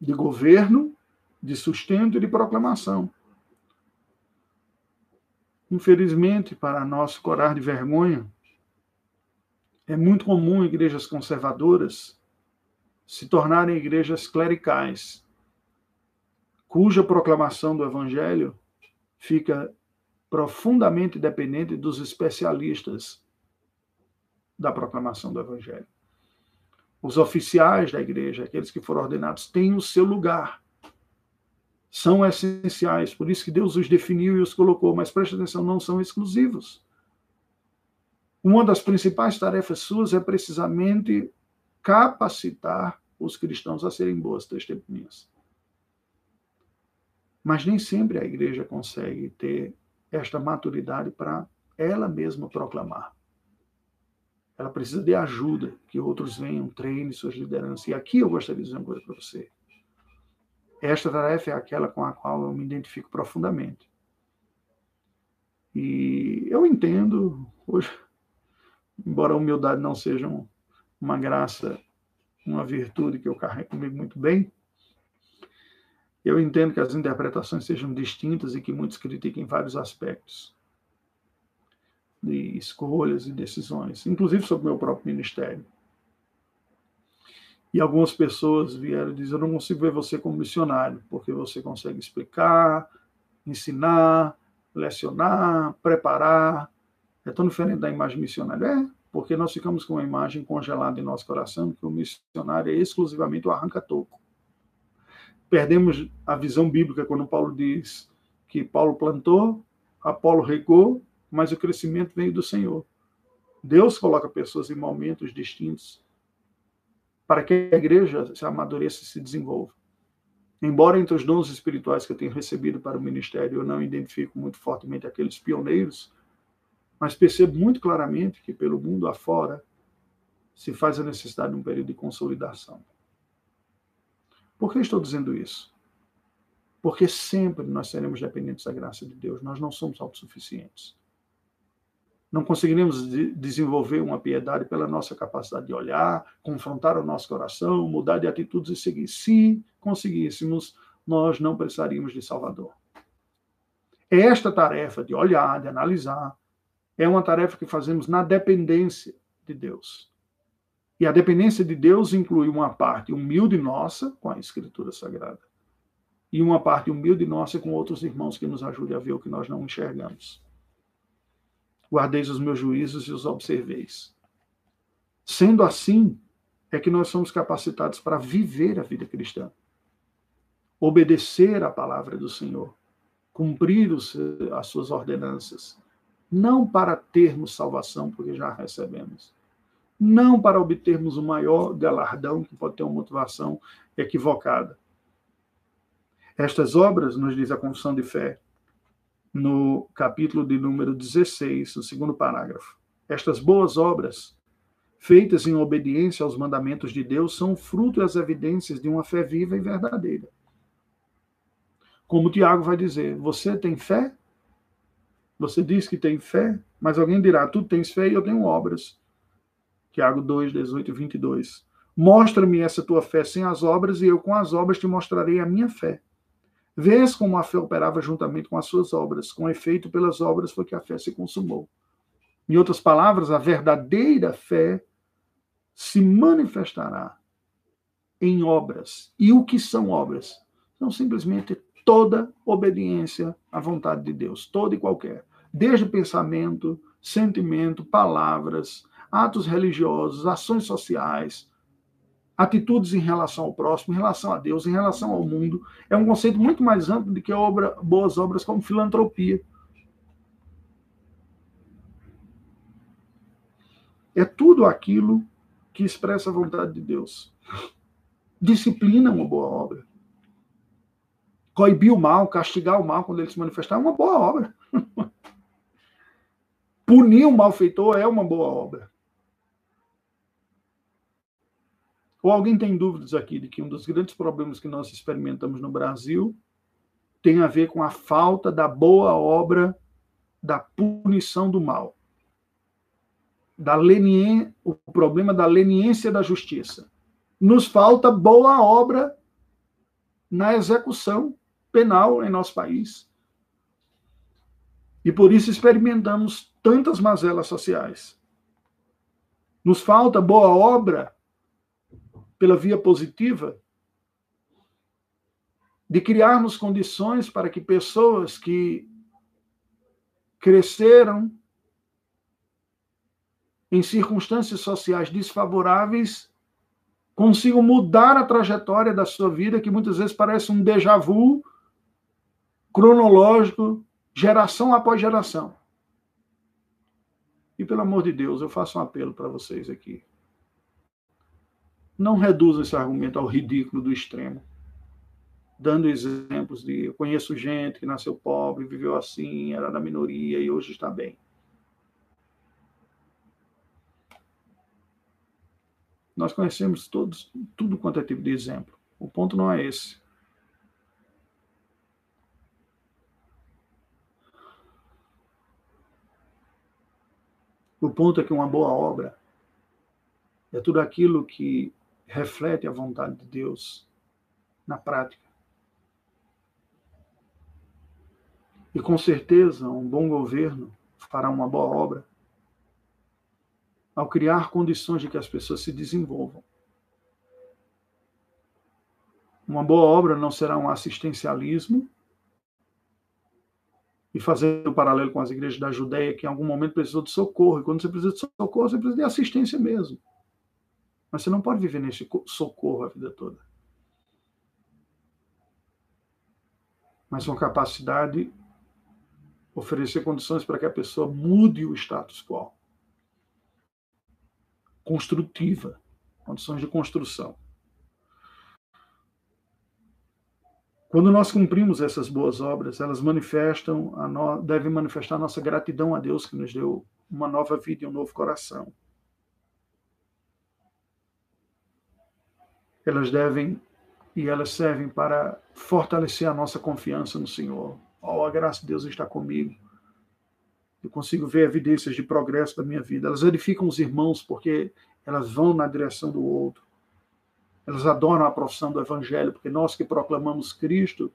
de governo, de sustento e de proclamação. Infelizmente, para nosso corar de vergonha, é muito comum igrejas conservadoras se tornarem igrejas clericais, cuja proclamação do evangelho fica profundamente dependente dos especialistas da proclamação do evangelho. Os oficiais da igreja, aqueles que foram ordenados, têm o seu lugar. São essenciais, por isso que Deus os definiu e os colocou, mas preste atenção, não são exclusivos. Uma das principais tarefas suas é precisamente capacitar os cristãos a serem boas testemunhas. Mas nem sempre a igreja consegue ter esta maturidade para ela mesma proclamar. Ela precisa de ajuda, que outros venham, treinem suas lideranças. E aqui eu gostaria de dizer uma coisa para você. Esta tarefa é aquela com a qual eu me identifico profundamente. E eu entendo, hoje, embora a humildade não seja uma graça, uma virtude que eu carrego comigo muito bem, eu entendo que as interpretações sejam distintas e que muitos critiquem vários aspectos de escolhas e decisões, inclusive sobre o meu próprio ministério. E algumas pessoas vieram dizer: Eu não consigo ver você como missionário, porque você consegue explicar, ensinar, lecionar, preparar. É tão diferente da imagem missionária. É, porque nós ficamos com uma imagem congelada em nosso coração que o missionário é exclusivamente o arranca-toco perdemos a visão bíblica quando Paulo diz que Paulo plantou, Apolo regou, mas o crescimento veio do Senhor. Deus coloca pessoas em momentos distintos para que a igreja se amadureça e se desenvolva. Embora entre os dons espirituais que eu tenho recebido para o ministério eu não identifico muito fortemente aqueles pioneiros, mas percebo muito claramente que pelo mundo afora se faz a necessidade de um período de consolidação. Por que estou dizendo isso? Porque sempre nós seremos dependentes da graça de Deus. Nós não somos autossuficientes. Não conseguiremos de desenvolver uma piedade pela nossa capacidade de olhar, confrontar o nosso coração, mudar de atitudes e seguir. Se conseguíssemos, nós não precisaríamos de Salvador. Esta tarefa de olhar, de analisar, é uma tarefa que fazemos na dependência de Deus. E a dependência de Deus inclui uma parte humilde nossa com a Escritura Sagrada e uma parte humilde nossa com outros irmãos que nos ajudem a ver o que nós não enxergamos. Guardeis os meus juízos e os observeis. Sendo assim, é que nós somos capacitados para viver a vida cristã, obedecer à palavra do Senhor, cumprir os, as suas ordenanças, não para termos salvação, porque já recebemos, não para obtermos o maior galardão, que pode ter uma motivação equivocada. Estas obras, nos diz a Confissão de Fé, no capítulo de número 16, no segundo parágrafo. Estas boas obras, feitas em obediência aos mandamentos de Deus, são fruto e as evidências de uma fé viva e verdadeira. Como Tiago vai dizer, você tem fé? Você diz que tem fé, mas alguém dirá, tu tens fé e eu tenho obras. Tiago 2, 18 e 22. Mostra-me essa tua fé sem as obras, e eu com as obras te mostrarei a minha fé. Vês como a fé operava juntamente com as suas obras. Com efeito, pelas obras foi que a fé se consumou. Em outras palavras, a verdadeira fé se manifestará em obras. E o que são obras? São simplesmente toda obediência à vontade de Deus, toda e qualquer. Desde pensamento, sentimento, palavras, atos religiosos, ações sociais, atitudes em relação ao próximo, em relação a Deus, em relação ao mundo. É um conceito muito mais amplo do que obra, boas obras como filantropia. É tudo aquilo que expressa a vontade de Deus. Disciplina é uma boa obra. Coibir o mal, castigar o mal quando ele se manifestar é uma boa obra. Punir o malfeitor é uma boa obra. Ou alguém tem dúvidas aqui de que um dos grandes problemas que nós experimentamos no Brasil tem a ver com a falta da boa obra da punição do mal? Da lenien... O problema da leniência da justiça. Nos falta boa obra na execução penal em nosso país. E por isso experimentamos tantas mazelas sociais. Nos falta boa obra pela via positiva, de criarmos condições para que pessoas que cresceram em circunstâncias sociais desfavoráveis consigam mudar a trajetória da sua vida, que muitas vezes parece um déjà vu cronológico, geração após geração. E pelo amor de Deus, eu faço um apelo para vocês aqui não reduza esse argumento ao ridículo do extremo, dando exemplos de eu conheço gente que nasceu pobre, viveu assim, era da minoria e hoje está bem. Nós conhecemos todos tudo quanto é tipo de exemplo. O ponto não é esse. O ponto é que uma boa obra é tudo aquilo que reflete a vontade de Deus na prática. E com certeza, um bom governo fará uma boa obra ao criar condições de que as pessoas se desenvolvam. Uma boa obra não será um assistencialismo, e fazendo um paralelo com as igrejas da Judéia, que em algum momento precisou de socorro, e quando você precisa de socorro, você precisa de assistência mesmo. Mas você não pode viver nesse socorro a vida toda. Mas uma capacidade oferecer condições para que a pessoa mude o status quo. Construtiva, condições de construção. Quando nós cumprimos essas boas obras, elas manifestam, a no... devem manifestar a nossa gratidão a Deus que nos deu uma nova vida e um novo coração. Elas devem e elas servem para fortalecer a nossa confiança no Senhor. Oh, a graça de Deus está comigo. Eu consigo ver evidências de progresso da minha vida. Elas edificam os irmãos porque elas vão na direção do outro. Elas adoram a profissão do evangelho, porque nós que proclamamos Cristo,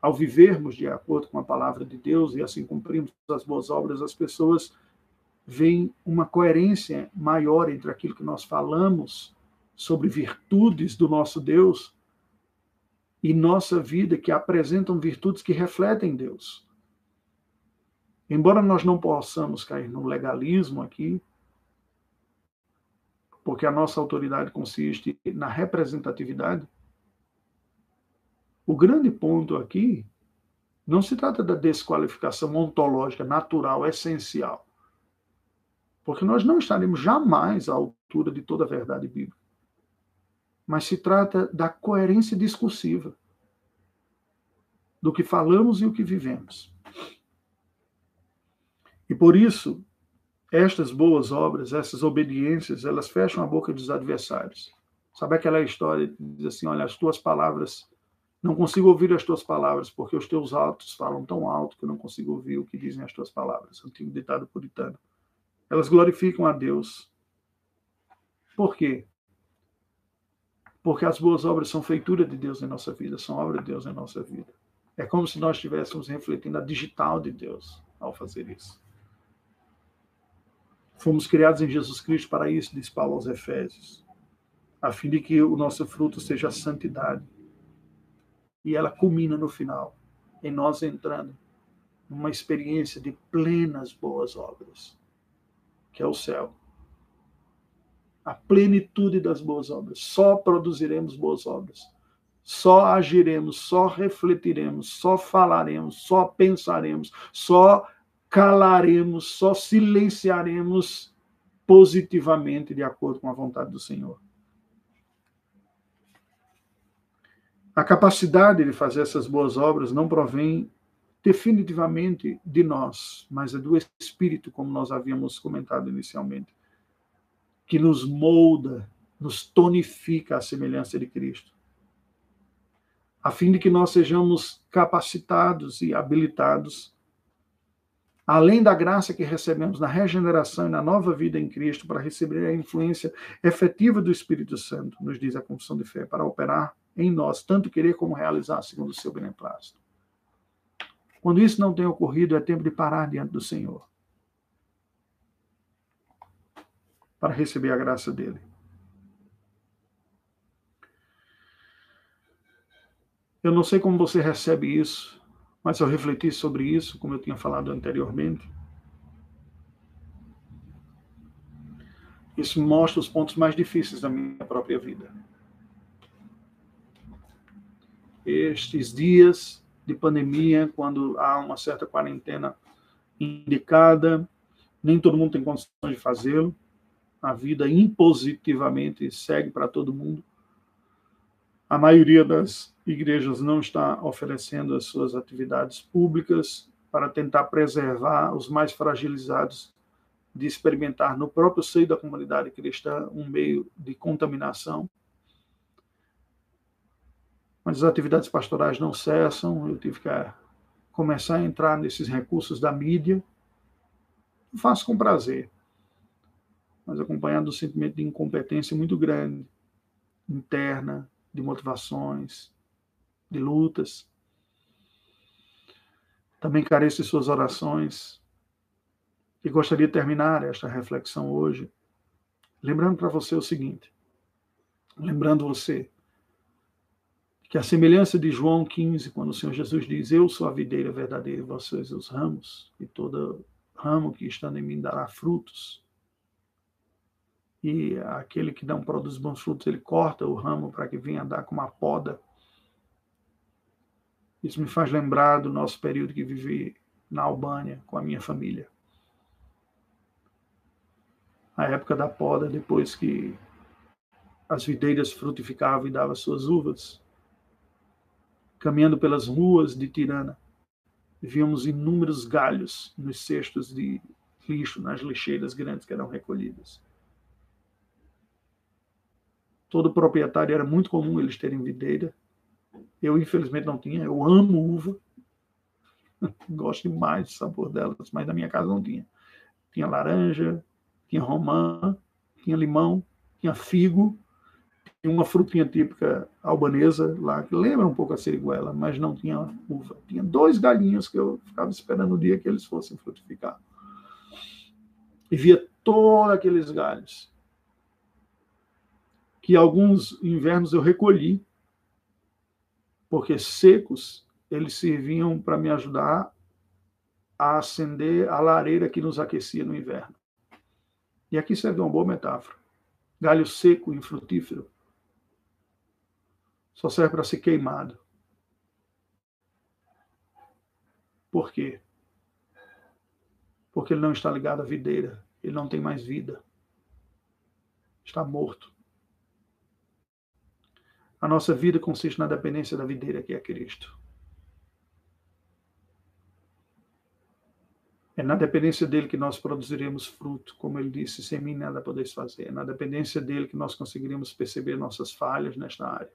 ao vivermos de acordo com a palavra de Deus e assim cumprimos as boas obras, as pessoas veem uma coerência maior entre aquilo que nós falamos sobre virtudes do nosso Deus e nossa vida, que apresentam virtudes que refletem Deus. Embora nós não possamos cair no legalismo aqui, porque a nossa autoridade consiste na representatividade, o grande ponto aqui não se trata da desqualificação ontológica, natural, essencial. Porque nós não estaremos jamais à altura de toda a verdade bíblica. Mas se trata da coerência discursiva do que falamos e o que vivemos. E por isso, estas boas obras, essas obediências, elas fecham a boca dos adversários. Sabe aquela história que diz assim: olha, as tuas palavras não consigo ouvir as tuas palavras, porque os teus altos falam tão alto que eu não consigo ouvir o que dizem as tuas palavras. Antigo ditado puritano. Elas glorificam a Deus. Por quê? Porque as boas obras são feitura de Deus em nossa vida, são obra de Deus em nossa vida. É como se nós estivéssemos refletindo a digital de Deus ao fazer isso. Fomos criados em Jesus Cristo para isso, diz Paulo aos Efésios, a fim de que o nosso fruto seja a santidade e ela culmina no final, em nós entrando numa experiência de plenas boas obras, que é o céu. A plenitude das boas obras. Só produziremos boas obras. Só agiremos, só refletiremos, só falaremos, só pensaremos, só calaremos, só silenciaremos positivamente de acordo com a vontade do Senhor. A capacidade de fazer essas boas obras não provém definitivamente de nós, mas é do Espírito, como nós havíamos comentado inicialmente, que nos molda, nos tonifica à semelhança de Cristo, a fim de que nós sejamos capacitados e habilitados, além da graça que recebemos na regeneração e na nova vida em Cristo, para receber a influência efetiva do Espírito Santo, nos diz a confissão de fé, para operar em nós, tanto querer como realizar, segundo o seu beneplácito. Quando isso não tem ocorrido, é tempo de parar diante do Senhor para receber a graça dele. Eu não sei como você recebe isso, mas eu refleti sobre isso, como eu tinha falado anteriormente. Isso mostra os pontos mais difíceis da minha própria vida estes dias de pandemia, quando há uma certa quarentena indicada, nem todo mundo tem condições de fazê-lo. A vida impositivamente segue para todo mundo. A maioria das igrejas não está oferecendo as suas atividades públicas para tentar preservar os mais fragilizados de experimentar no próprio seio da comunidade cristã um meio de contaminação mas as atividades pastorais não cessam, eu tive que eh, começar a entrar nesses recursos da mídia. Faço com prazer, mas acompanhado do sentimento de incompetência muito grande, interna, de motivações, de lutas. Também careço de suas orações. E gostaria de terminar esta reflexão hoje lembrando para você o seguinte: lembrando você que a semelhança de João 15, quando o Senhor Jesus diz: Eu sou a videira verdadeira, vocês os ramos, e todo ramo que está em mim dará frutos. E aquele que não produz bons frutos, ele corta o ramo para que venha dar com uma poda. Isso me faz lembrar do nosso período que vivi na Albânia com a minha família. A época da poda, depois que as videiras frutificavam e davam suas uvas, caminhando pelas ruas de Tirana, víamos inúmeros galhos nos cestos de lixo, nas lixeiras grandes que eram recolhidas. Todo proprietário era muito comum eles terem videira. Eu, infelizmente, não tinha. Eu amo uva. Gosto demais do sabor delas, mas na minha casa não tinha. Tinha laranja, tinha romã, tinha limão, tinha figo, tinha uma frutinha típica albanesa lá, que lembra um pouco a seriguela, mas não tinha uva. Tinha dois galinhos que eu ficava esperando o dia que eles fossem frutificar. E via todos aqueles galhos. Que alguns invernos eu recolhi, porque secos, eles serviam para me ajudar a acender a lareira que nos aquecia no inverno. E aqui serve uma boa metáfora. Galho seco, infrutífero, só serve para ser queimado. Por quê? Porque ele não está ligado à videira, ele não tem mais vida. Está morto. A nossa vida consiste na dependência da videira que é Cristo. É na dependência dele que nós produziremos fruto, como ele disse, sem mim nada podeis fazer. É na dependência dele que nós conseguiremos perceber nossas falhas nesta área.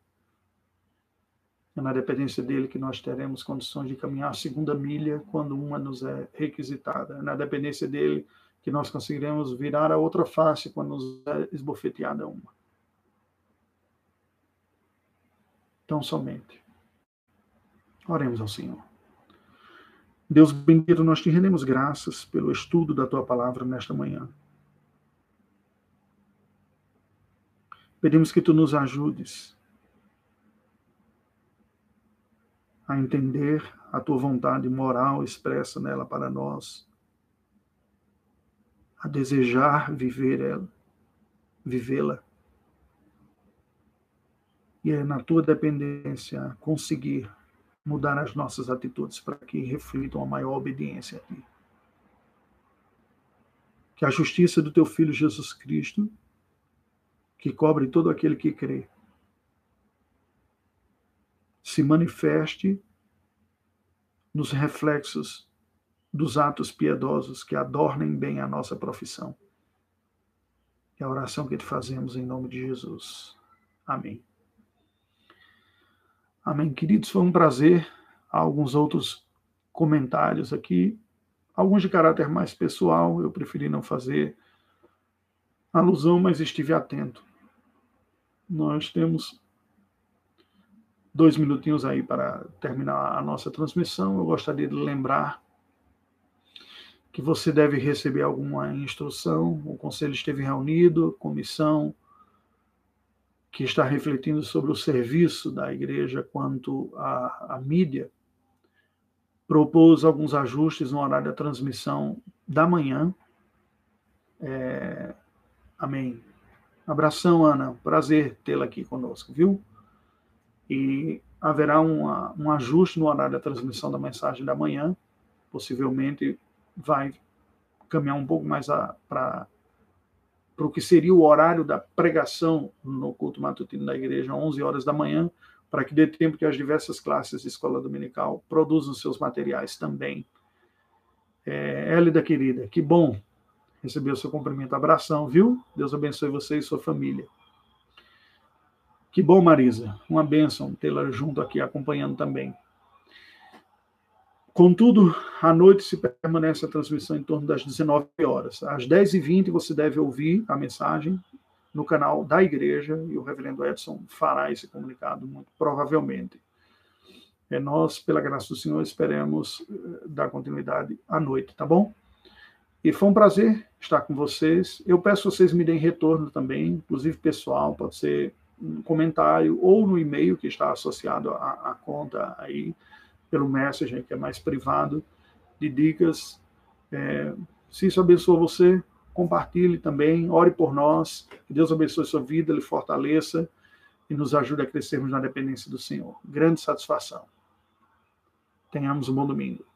É na dependência dele que nós teremos condições de caminhar a segunda milha quando uma nos é requisitada. É na dependência dele que nós conseguiremos virar a outra face quando nos é esbofeteada uma. Então, somente. Oremos ao Senhor. Deus bendito, nós te rendemos graças pelo estudo da tua palavra nesta manhã. Pedimos que tu nos ajudes a entender a tua vontade moral expressa nela para nós, a desejar viver ela, vivê-la. E na tua dependência conseguir mudar as nossas atitudes para que reflitam a maior obediência a Ti. Que a justiça do Teu Filho Jesus Cristo, que cobre todo aquele que crê, se manifeste nos reflexos dos atos piedosos que adornem bem a nossa profissão. É a oração que te fazemos em nome de Jesus. Amém. Amém, queridos. Foi um prazer. Há alguns outros comentários aqui, alguns de caráter mais pessoal. Eu preferi não fazer alusão, mas estive atento. Nós temos dois minutinhos aí para terminar a nossa transmissão. Eu gostaria de lembrar que você deve receber alguma instrução. O conselho esteve reunido, comissão que está refletindo sobre o serviço da igreja quanto à, à mídia, propôs alguns ajustes no horário da transmissão da manhã. É... Amém. Abração, Ana. Prazer tê-la aqui conosco, viu? E haverá uma, um ajuste no horário da transmissão da mensagem da manhã. Possivelmente vai caminhar um pouco mais para para o que seria o horário da pregação no culto matutino da igreja, 11 horas da manhã, para que dê tempo que as diversas classes de escola dominical produzam seus materiais também. É, Hélida querida, que bom receber o seu cumprimento. Abração, viu? Deus abençoe você e sua família. Que bom, Marisa. Uma bênção tê-la junto aqui acompanhando também. Contudo, à noite se permanece a transmissão em torno das 19 horas. Às 10h20 você deve ouvir a mensagem no canal da igreja e o reverendo Edson fará esse comunicado, muito provavelmente. É, nós, pela graça do Senhor, esperamos eh, dar continuidade à noite, tá bom? E foi um prazer estar com vocês. Eu peço que vocês me deem retorno também, inclusive pessoal, pode ser um comentário ou no e-mail que está associado à, à conta aí pelo Messenger, que é mais privado, de dicas. É, se isso abençoa você, compartilhe também, ore por nós, que Deus abençoe sua vida, lhe fortaleça e nos ajude a crescermos na dependência do Senhor. Grande satisfação. Tenhamos um bom domingo.